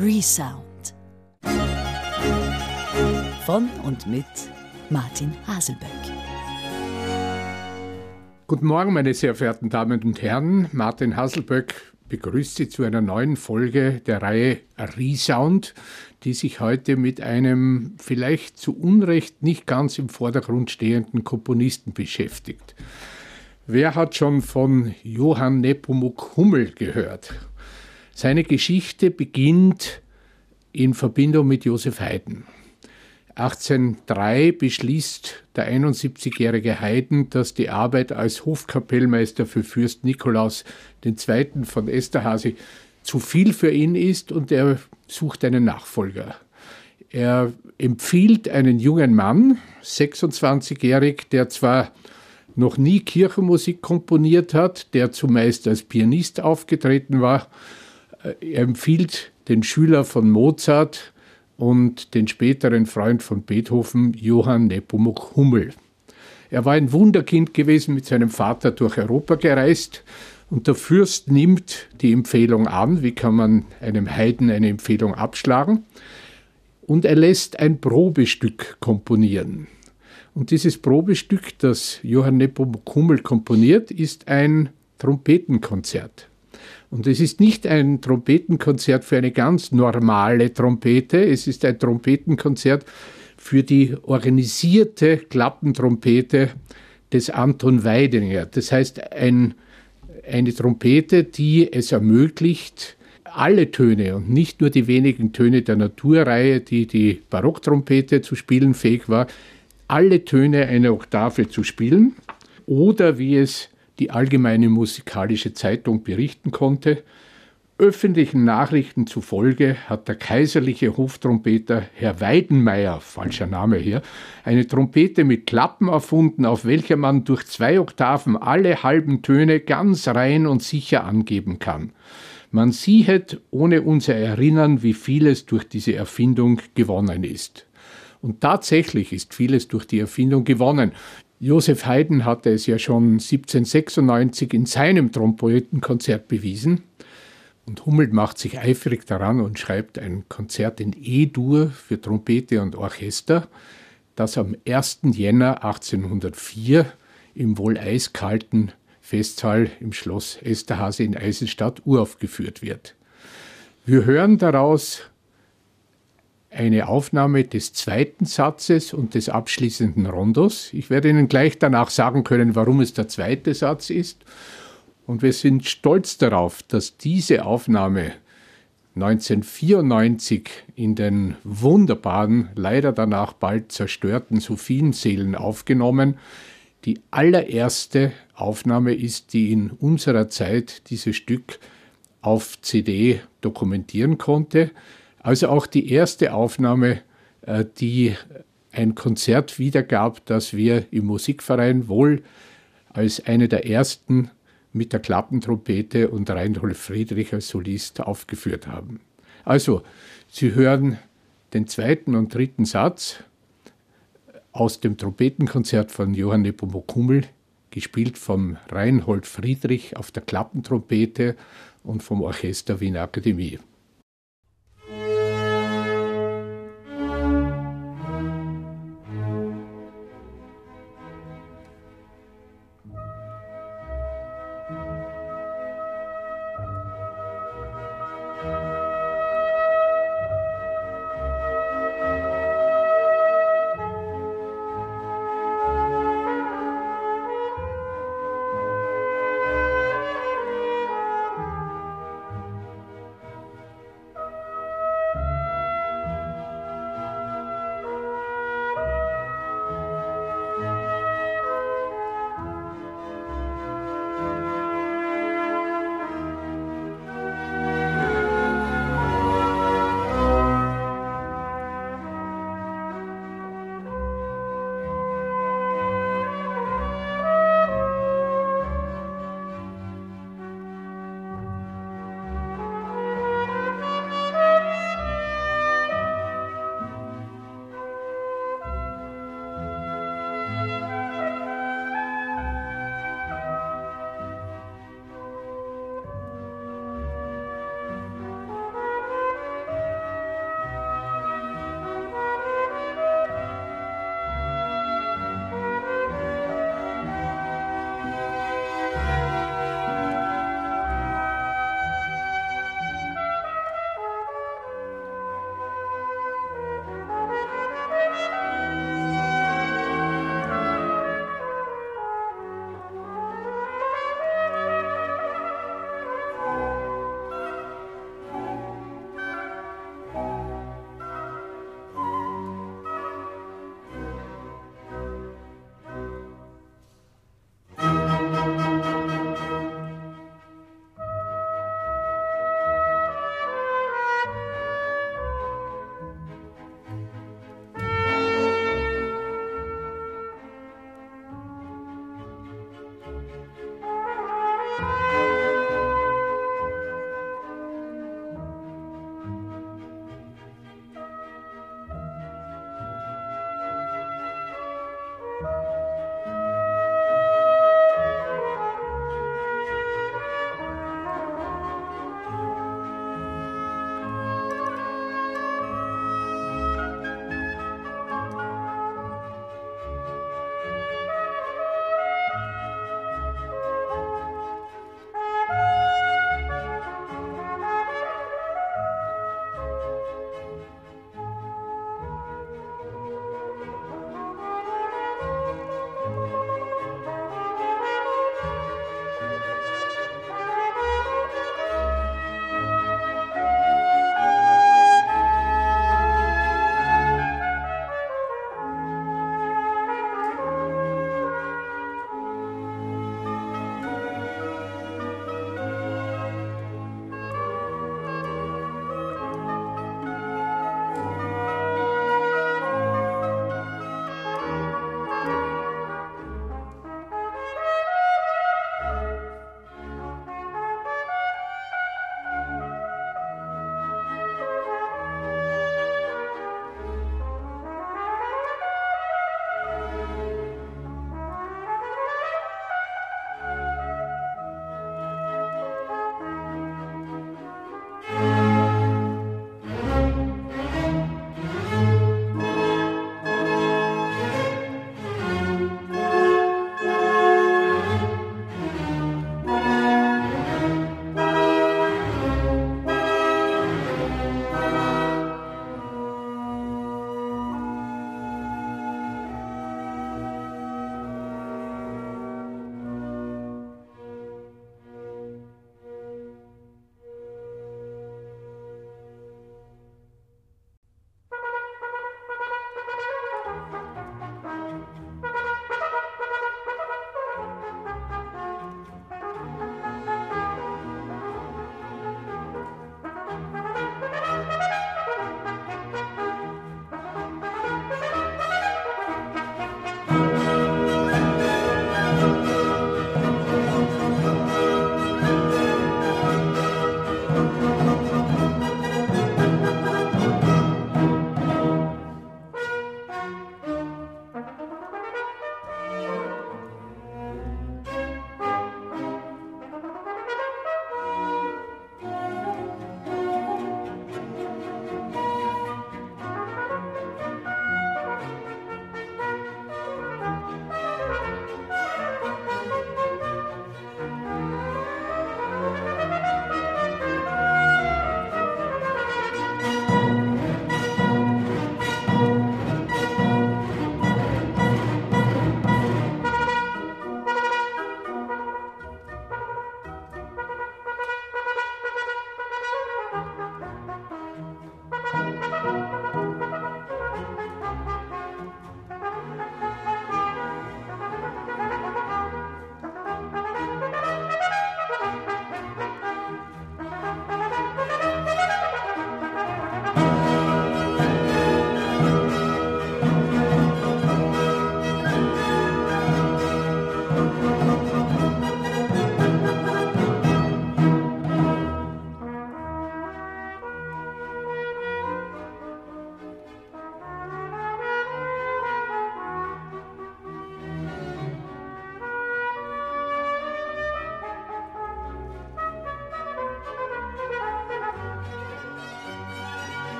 Resound. Von und mit Martin Haselböck. Guten Morgen, meine sehr verehrten Damen und Herren. Martin Haselböck begrüßt Sie zu einer neuen Folge der Reihe Resound, die sich heute mit einem vielleicht zu Unrecht nicht ganz im Vordergrund stehenden Komponisten beschäftigt. Wer hat schon von Johann Nepomuk Hummel gehört? Seine Geschichte beginnt in Verbindung mit Josef Haydn. 1803 beschließt der 71-jährige Haydn, dass die Arbeit als Hofkapellmeister für Fürst Nikolaus II. von Esterhazy zu viel für ihn ist und er sucht einen Nachfolger. Er empfiehlt einen jungen Mann, 26-jährig, der zwar noch nie Kirchenmusik komponiert hat, der zumeist als Pianist aufgetreten war. Er empfiehlt den Schüler von Mozart, und den späteren Freund von Beethoven, Johann Nepomuk Hummel. Er war ein Wunderkind gewesen, mit seinem Vater durch Europa gereist und der Fürst nimmt die Empfehlung an, wie kann man einem Heiden eine Empfehlung abschlagen, und er lässt ein Probestück komponieren. Und dieses Probestück, das Johann Nepomuk Hummel komponiert, ist ein Trompetenkonzert. Und es ist nicht ein Trompetenkonzert für eine ganz normale Trompete, es ist ein Trompetenkonzert für die organisierte Klappentrompete des Anton Weidinger. Das heißt, ein, eine Trompete, die es ermöglicht, alle Töne und nicht nur die wenigen Töne der Naturreihe, die die Barocktrompete zu spielen fähig war, alle Töne einer Oktave zu spielen. Oder wie es die Allgemeine Musikalische Zeitung berichten konnte. Öffentlichen Nachrichten zufolge hat der kaiserliche Hoftrompeter Herr Weidenmeier, falscher Name hier, eine Trompete mit Klappen erfunden, auf welcher man durch zwei Oktaven alle halben Töne ganz rein und sicher angeben kann. Man siehet ohne unser Erinnern, wie vieles durch diese Erfindung gewonnen ist. Und tatsächlich ist vieles durch die Erfindung gewonnen. Josef Haydn hatte es ja schon 1796 in seinem Trompetenkonzert bewiesen. Und Hummel macht sich eifrig daran und schreibt ein Konzert in E-Dur für Trompete und Orchester, das am 1. Jänner 1804 im wohl eiskalten Festsaal im Schloss Esterhase in Eisenstadt uraufgeführt wird. Wir hören daraus eine Aufnahme des zweiten Satzes und des abschließenden Rondos. Ich werde Ihnen gleich danach sagen können, warum es der zweite Satz ist. Und wir sind stolz darauf, dass diese Aufnahme 1994 in den wunderbaren, leider danach bald zerstörten Sophienseelen aufgenommen. Die allererste Aufnahme ist, die in unserer Zeit dieses Stück auf CD dokumentieren konnte. Also auch die erste Aufnahme, äh, die ein Konzert wiedergab, das wir im Musikverein wohl als eine der ersten mit der Klappentrompete und Reinhold Friedrich als Solist aufgeführt haben. Also, Sie hören den zweiten und dritten Satz aus dem Trompetenkonzert von Johann Nepomuk Hummel, gespielt vom Reinhold Friedrich auf der Klappentrompete und vom Orchester Wiener Akademie.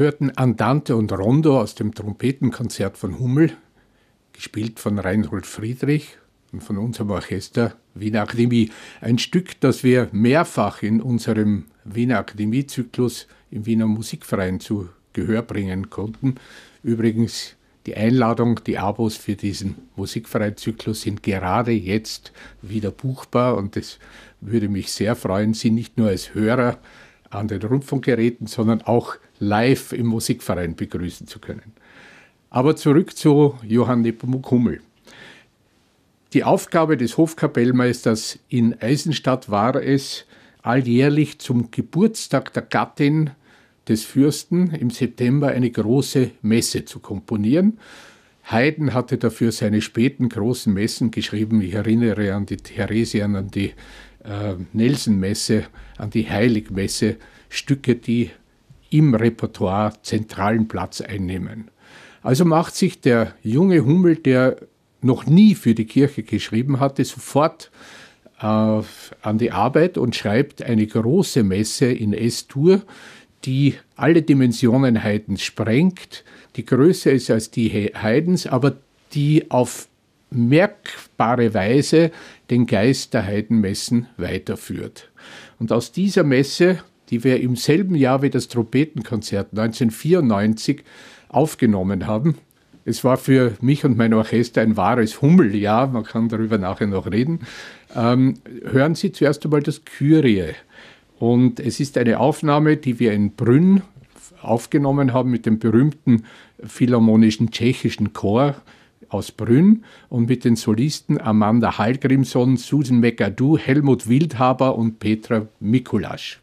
Hörten Andante und Rondo aus dem Trompetenkonzert von Hummel, gespielt von Reinhold Friedrich und von unserem Orchester Wiener Akademie. Ein Stück, das wir mehrfach in unserem Wiener Akademiezyklus im Wiener Musikverein zu Gehör bringen konnten. Übrigens, die Einladung, die Abos für diesen Musikvereinzyklus sind gerade jetzt wieder buchbar und es würde mich sehr freuen, Sie nicht nur als Hörer an den Rundfunkgeräten, sondern auch live im Musikverein begrüßen zu können. Aber zurück zu Johann Nepomuk Hummel. Die Aufgabe des Hofkapellmeisters in Eisenstadt war es, alljährlich zum Geburtstag der Gattin des Fürsten im September eine große Messe zu komponieren. Haydn hatte dafür seine späten großen Messen geschrieben. Ich erinnere an die Theresian, an die äh, Nelson-Messe, an die Heiligmesse, Stücke, die im Repertoire zentralen Platz einnehmen. Also macht sich der junge Hummel, der noch nie für die Kirche geschrieben hatte, sofort äh, an die Arbeit und schreibt eine große Messe in S-Dur, die alle Dimensionen Haydns sprengt, die größer ist als die Haydns, aber die auf merkbare Weise den Geist der Heidenmessen weiterführt. Und aus dieser Messe, die wir im selben Jahr wie das Trompetenkonzert 1994 aufgenommen haben, es war für mich und mein Orchester ein wahres Hummeljahr, man kann darüber nachher noch reden, ähm, hören Sie zuerst einmal das Kyrie. Und es ist eine Aufnahme, die wir in Brünn aufgenommen haben mit dem berühmten philharmonischen tschechischen Chor aus Brünn und mit den Solisten Amanda Hallgrimson, Susan McAdoo, Helmut Wildhaber und Petra Mikulasch.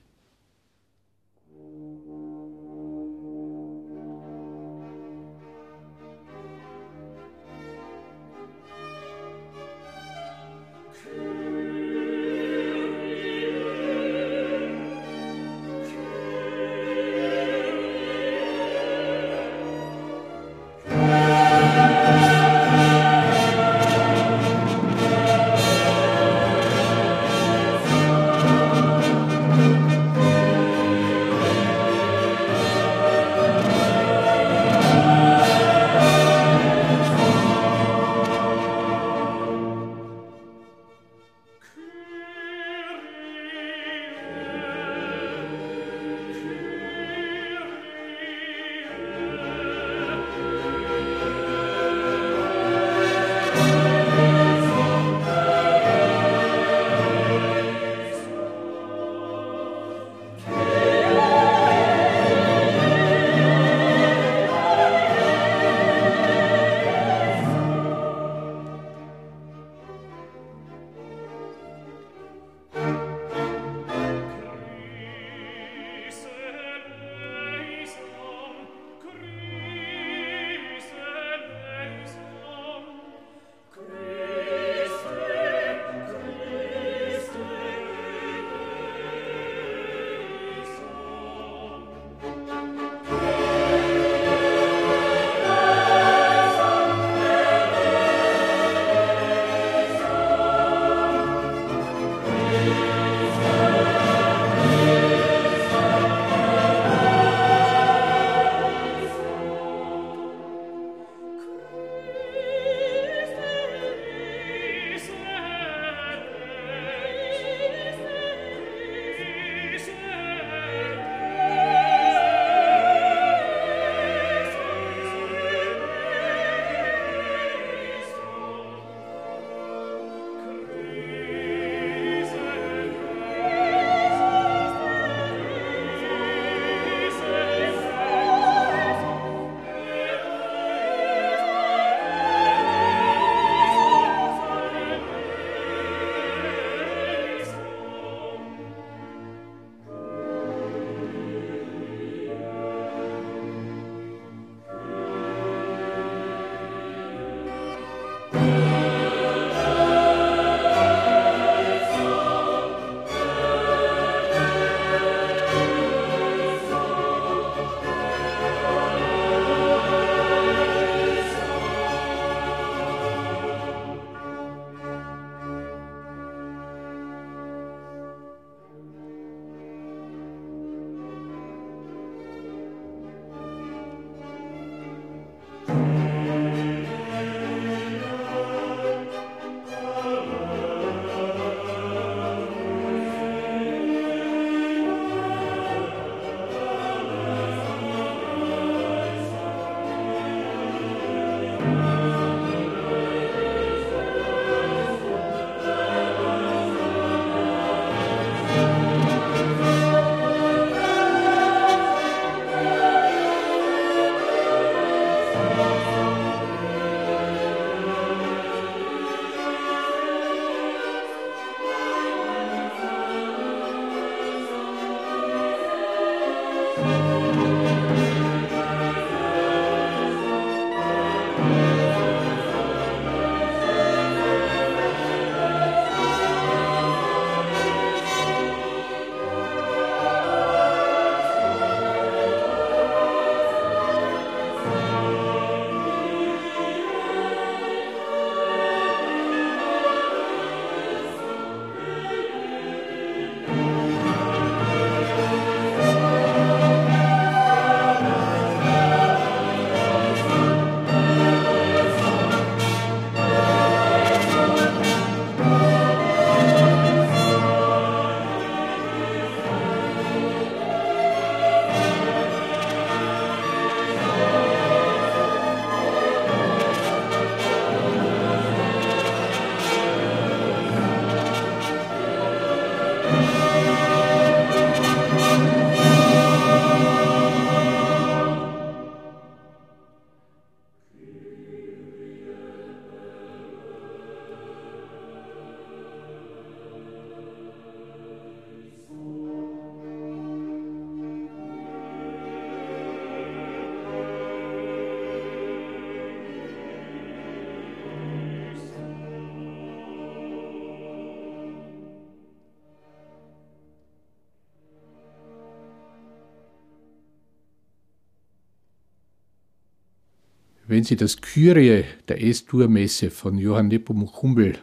Wenn Sie das Kyrie der S-Dur-Messe von Johann Nepomuk Hummel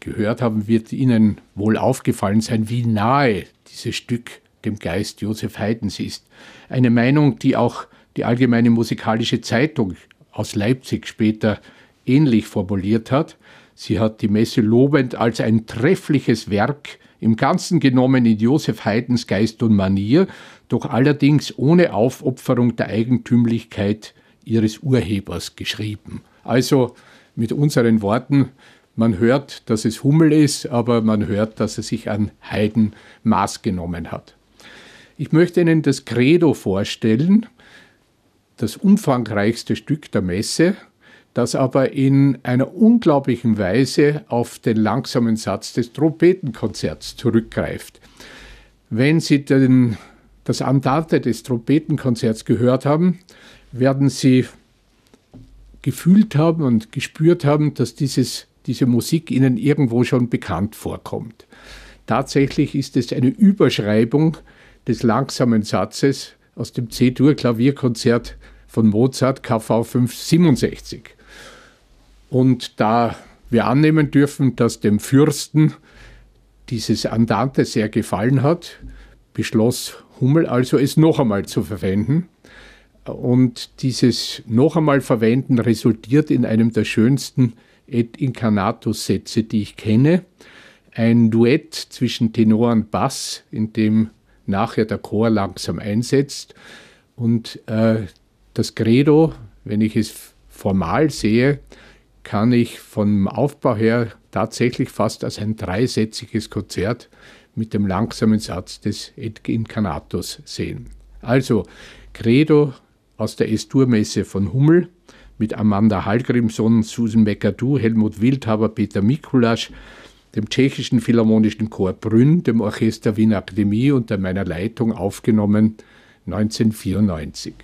gehört haben, wird Ihnen wohl aufgefallen sein, wie nahe dieses Stück dem Geist Josef Haydns ist. Eine Meinung, die auch die Allgemeine Musikalische Zeitung aus Leipzig später ähnlich formuliert hat. Sie hat die Messe lobend als ein treffliches Werk im Ganzen genommen in Josef Haydns Geist und Manier, doch allerdings ohne Aufopferung der Eigentümlichkeit ihres Urhebers geschrieben. Also mit unseren Worten, man hört, dass es Hummel ist, aber man hört, dass er sich an Haydn Maß genommen hat. Ich möchte Ihnen das Credo vorstellen, das umfangreichste Stück der Messe, das aber in einer unglaublichen Weise auf den langsamen Satz des Trompetenkonzerts zurückgreift. Wenn Sie den, das Andante des Trompetenkonzerts gehört haben, werden Sie gefühlt haben und gespürt haben, dass dieses, diese Musik Ihnen irgendwo schon bekannt vorkommt. Tatsächlich ist es eine Überschreibung des langsamen Satzes aus dem C-Dur-Klavierkonzert von Mozart KV 567. Und da wir annehmen dürfen, dass dem Fürsten dieses Andante sehr gefallen hat, beschloss Hummel also, es noch einmal zu verwenden. Und dieses noch einmal Verwenden resultiert in einem der schönsten Et Incarnatus-Sätze, die ich kenne. Ein Duett zwischen Tenor und Bass, in dem nachher der Chor langsam einsetzt. Und äh, das Credo, wenn ich es formal sehe, kann ich vom Aufbau her tatsächlich fast als ein dreisätziges Konzert mit dem langsamen Satz des Et Incarnatus sehen. Also Credo aus der Estur-Messe von Hummel mit Amanda Hallgrimson, Susan McAdoo, Helmut Wildhaber, Peter Mikulasch, dem tschechischen Philharmonischen Chor Brünn, dem Orchester Wiener Akademie unter meiner Leitung aufgenommen 1994.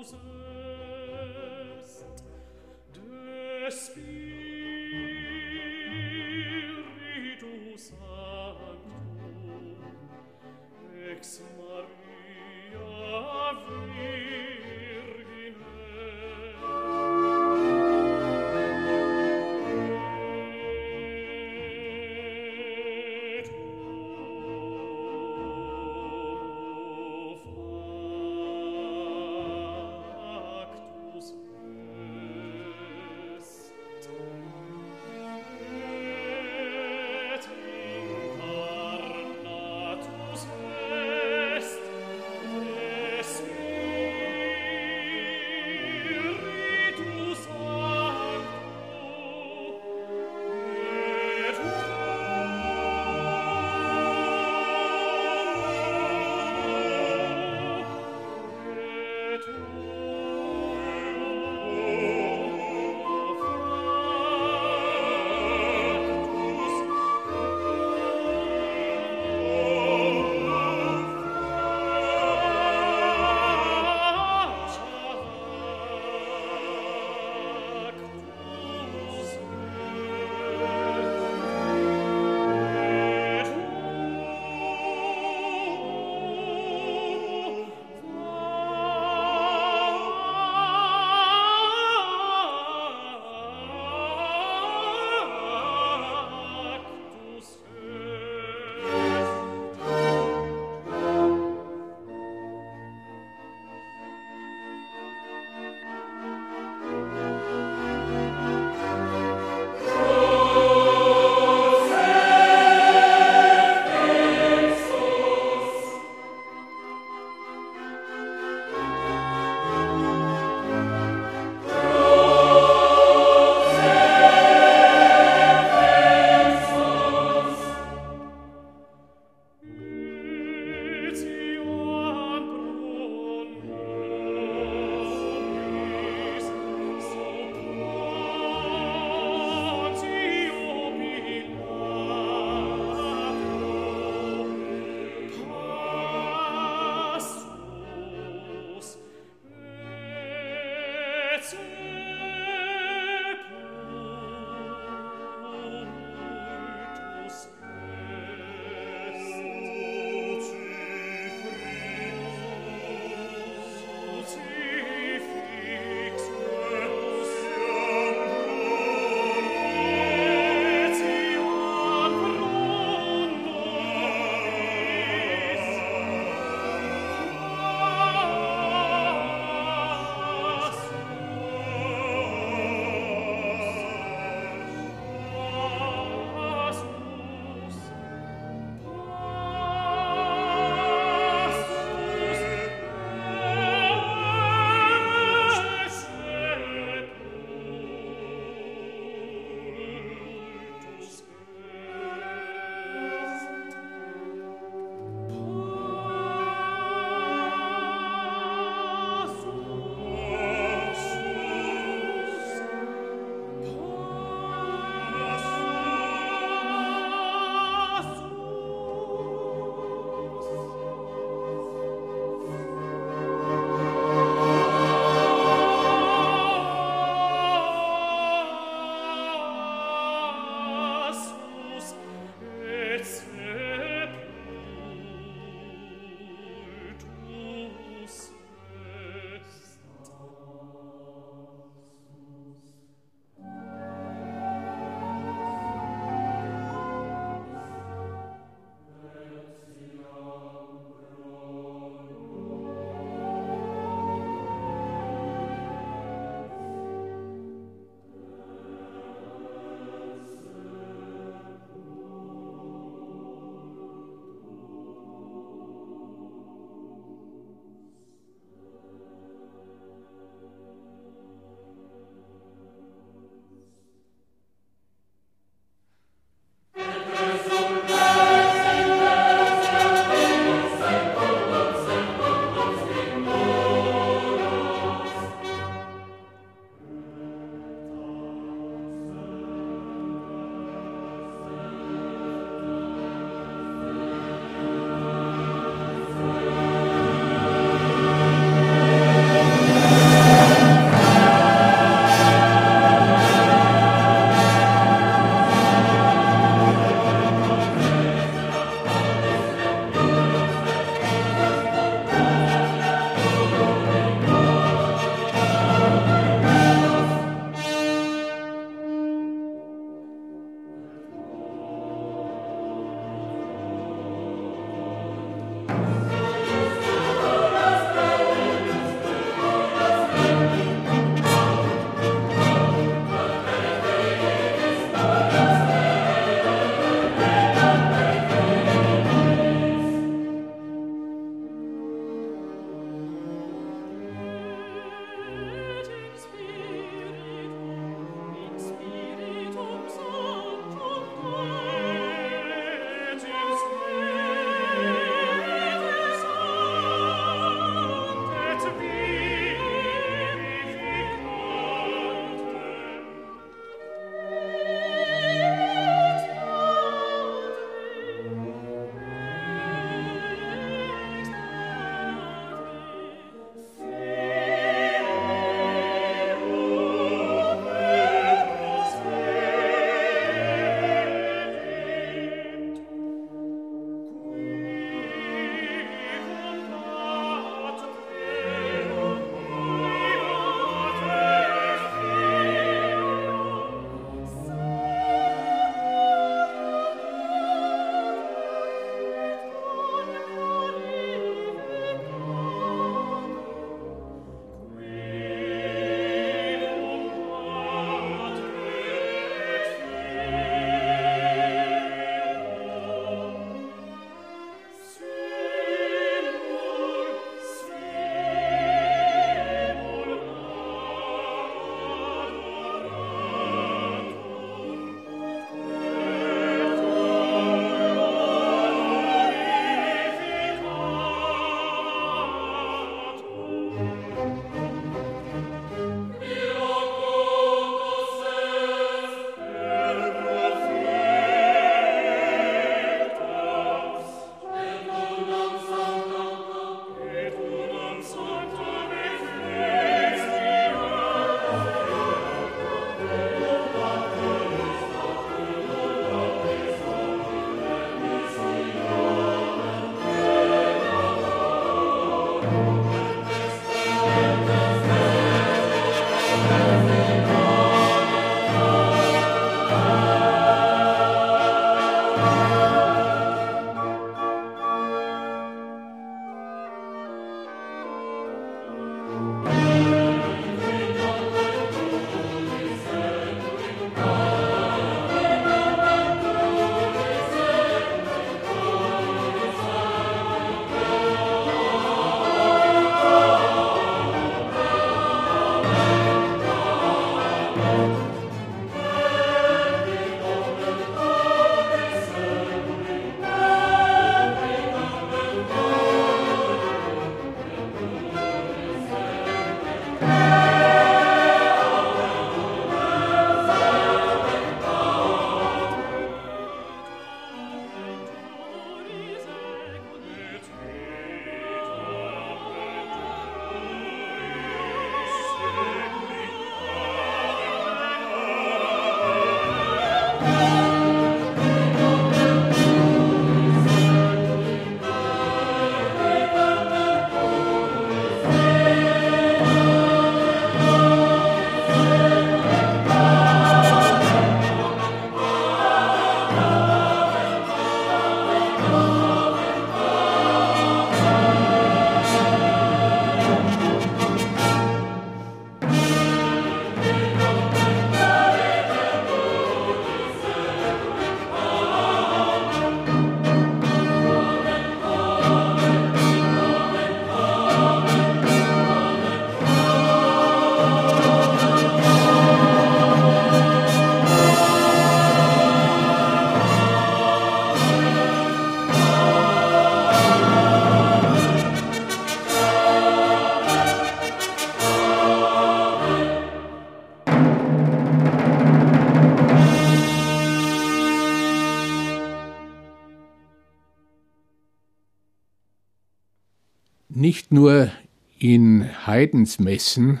Nicht nur in Haydns Messen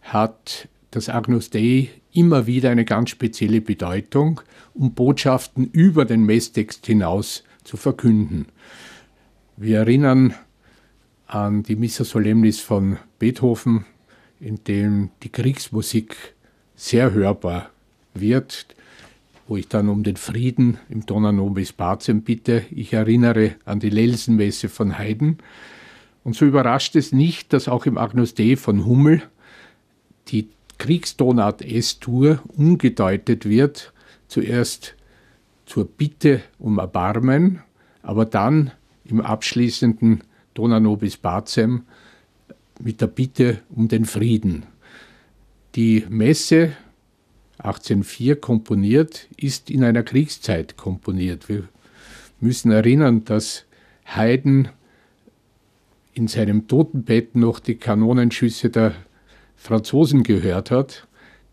hat das Agnus Dei immer wieder eine ganz spezielle Bedeutung, um Botschaften über den Messtext hinaus zu verkünden. Wir erinnern an die Missa Solemnis von Beethoven, in dem die Kriegsmusik sehr hörbar wird, wo ich dann um den Frieden im Dona Nobis Pacem bitte. Ich erinnere an die Lelsenmesse von Haydn. Und so überrascht es nicht, dass auch im Agnus Dei von Hummel die Kriegstonart S-Dur umgedeutet wird, zuerst zur Bitte um Erbarmen, aber dann im abschließenden Dona Nobis Pacem mit der Bitte um den Frieden. Die Messe 1804 komponiert, ist in einer Kriegszeit komponiert. Wir müssen erinnern, dass Haydn in seinem Totenbett noch die Kanonenschüsse der Franzosen gehört hat,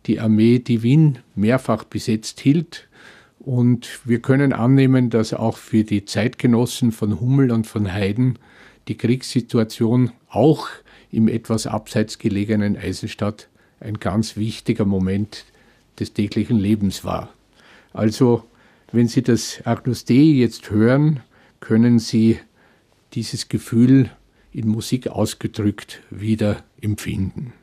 die Armee, die Wien mehrfach besetzt hielt. Und wir können annehmen, dass auch für die Zeitgenossen von Hummel und von Haydn die Kriegssituation auch im etwas abseits gelegenen Eisenstadt ein ganz wichtiger Moment des täglichen Lebens war. Also, wenn Sie das Agnus Dei jetzt hören, können Sie dieses Gefühl in Musik ausgedrückt wieder empfinden.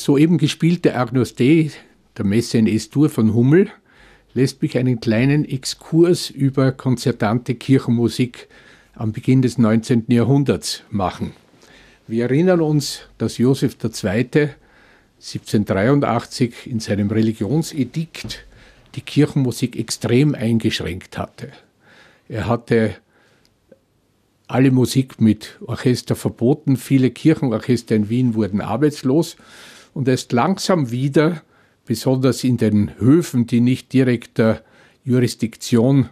Das soeben gespielte Agnus Dei, der Messe in S-Dur von Hummel, lässt mich einen kleinen Exkurs über konzertante Kirchenmusik am Beginn des 19. Jahrhunderts machen. Wir erinnern uns, dass Josef II. 1783 in seinem Religionsedikt die Kirchenmusik extrem eingeschränkt hatte. Er hatte alle Musik mit Orchester verboten, viele Kirchenorchester in Wien wurden arbeitslos und erst langsam wieder, besonders in den Höfen, die nicht direkt der Jurisdiktion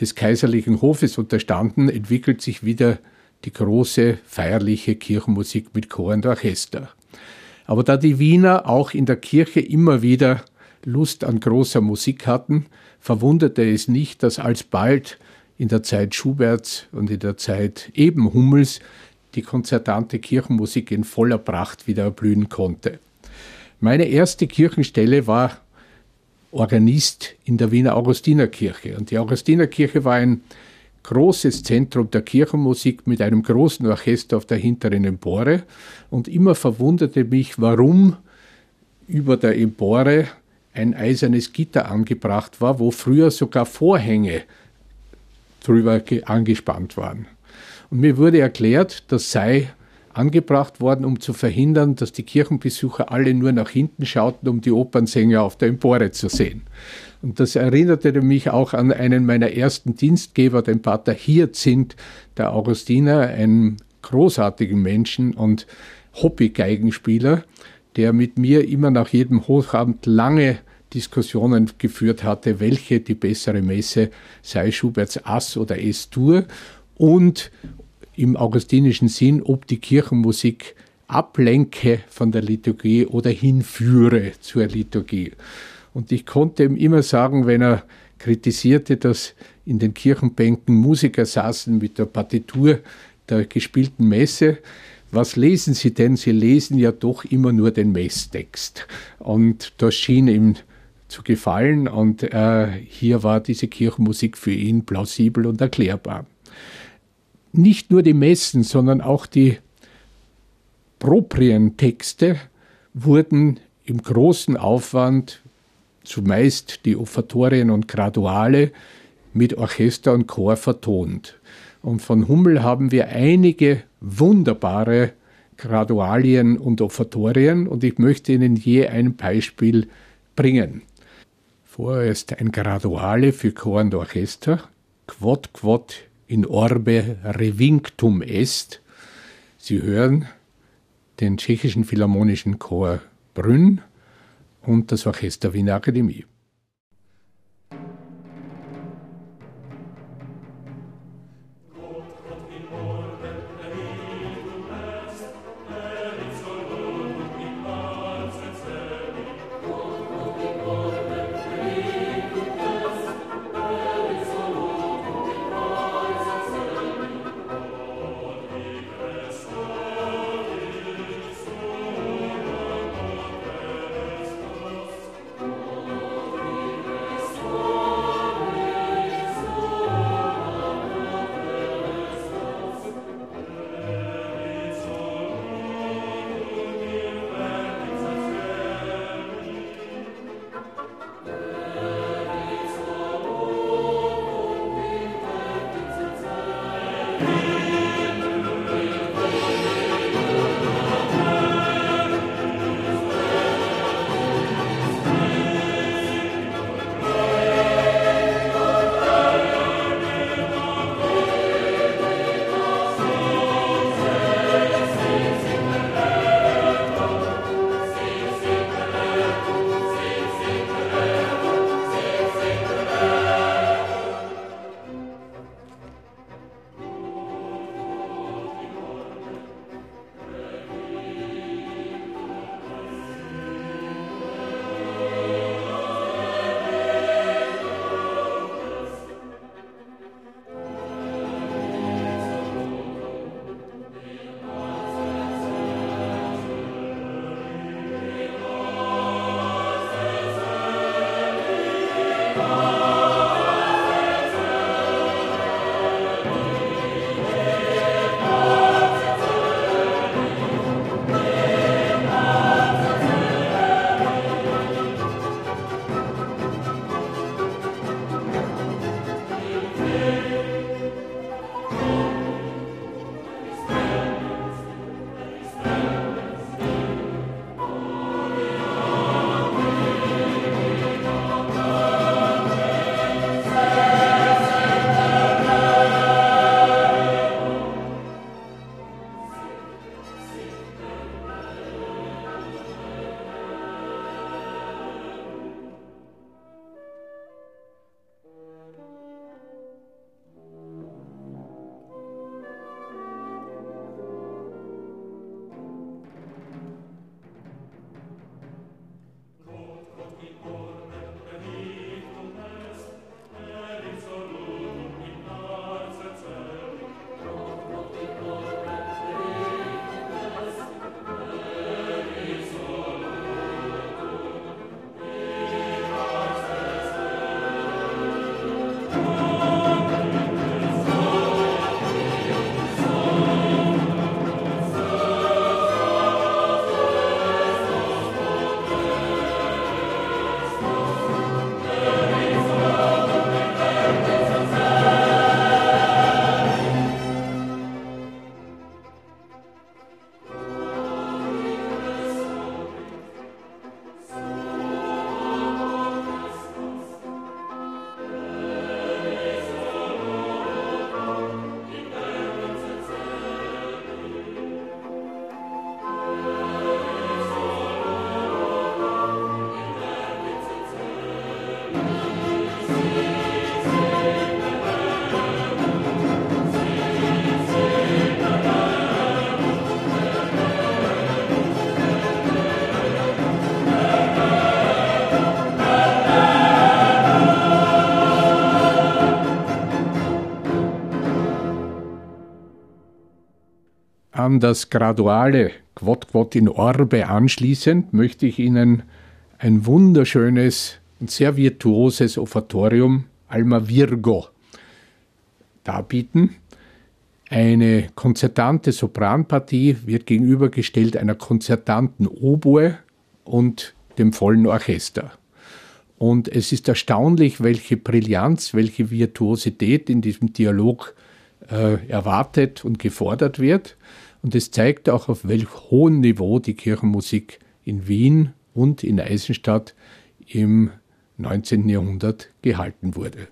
des kaiserlichen Hofes unterstanden, entwickelt sich wieder die große feierliche Kirchenmusik mit Chor und Orchester. Aber da die Wiener auch in der Kirche immer wieder Lust an großer Musik hatten, verwunderte es nicht, dass alsbald in der Zeit Schuberts und in der Zeit eben Hummels die konzertante Kirchenmusik in voller Pracht wieder erblühen konnte. Meine erste Kirchenstelle war Organist in der Wiener Augustinerkirche. Und die Augustinerkirche war ein großes Zentrum der Kirchenmusik mit einem großen Orchester auf der hinteren Empore. Und immer verwunderte mich, warum über der Empore ein eisernes Gitter angebracht war, wo früher sogar Vorhänge drüber angespannt waren. Und mir wurde erklärt, das sei angebracht worden, um zu verhindern, dass die Kirchenbesucher alle nur nach hinten schauten, um die Opernsänger auf der Empore zu sehen. Und das erinnerte mich auch an einen meiner ersten Dienstgeber, den Pater Hyazinth, der Augustiner, einen großartigen Menschen und Hobbygeigenspieler, der mit mir immer nach jedem Hochabend lange Diskussionen geführt hatte, welche die bessere Messe sei, Schuberts Ass oder S-Dur und im augustinischen Sinn, ob die Kirchenmusik ablenke von der Liturgie oder hinführe zur Liturgie. Und ich konnte ihm immer sagen, wenn er kritisierte, dass in den Kirchenbänken Musiker saßen mit der Partitur der gespielten Messe, was lesen Sie denn? Sie lesen ja doch immer nur den Messtext. Und das schien ihm zu gefallen und äh, hier war diese Kirchenmusik für ihn plausibel und erklärbar. Nicht nur die Messen, sondern auch die proprien Texte wurden im großen Aufwand, zumeist die Offertorien und Graduale, mit Orchester und Chor vertont. Und von Hummel haben wir einige wunderbare Gradualien und Offertorien und ich möchte Ihnen je ein Beispiel bringen. Vorerst ein Graduale für Chor und Orchester, Quod quod in orbe revinctum est. Sie hören den tschechischen Philharmonischen Chor Brünn und das Orchester Wiener Akademie. An das graduale Quod Quod in Orbe anschließend möchte ich Ihnen ein wunderschönes und sehr virtuoses Offertorium Alma Virgo darbieten. Eine konzertante Sopranpartie wird gegenübergestellt einer konzertanten Oboe und dem vollen Orchester. Und es ist erstaunlich, welche Brillanz, welche Virtuosität in diesem Dialog äh, erwartet und gefordert wird. Und es zeigt auch, auf welch hohem Niveau die Kirchenmusik in Wien und in Eisenstadt im 19. Jahrhundert gehalten wurde.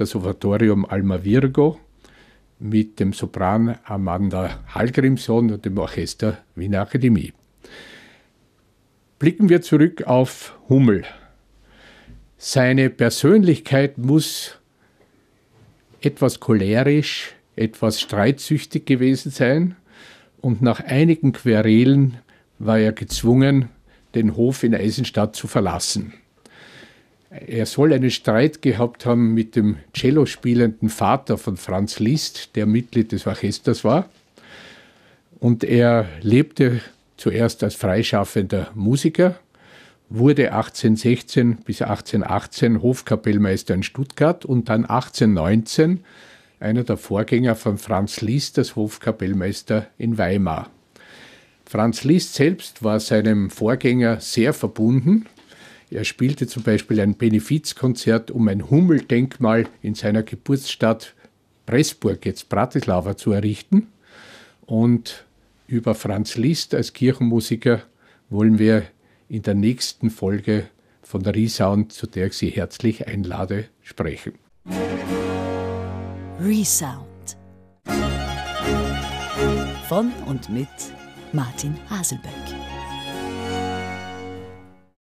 das Oratorium Alma Virgo mit dem Sopran Amanda Hallgrimsson und dem Orchester Wiener Akademie. Blicken wir zurück auf Hummel. Seine Persönlichkeit muss etwas cholerisch, etwas streitsüchtig gewesen sein und nach einigen Querelen war er gezwungen, den Hof in Eisenstadt zu verlassen. Er soll einen Streit gehabt haben mit dem Cello spielenden Vater von Franz Liszt, der Mitglied des Orchesters war. Und er lebte zuerst als freischaffender Musiker, wurde 1816 bis 1818 Hofkapellmeister in Stuttgart und dann 1819 einer der Vorgänger von Franz Liszt als Hofkapellmeister in Weimar. Franz Liszt selbst war seinem Vorgänger sehr verbunden. Er spielte zum Beispiel ein Benefizkonzert, um ein Hummeldenkmal in seiner Geburtsstadt Pressburg, jetzt Bratislava, zu errichten. Und über Franz Liszt als Kirchenmusiker wollen wir in der nächsten Folge von der Resound, zu der ich Sie herzlich einlade, sprechen. Resound von und mit Martin Haselböck.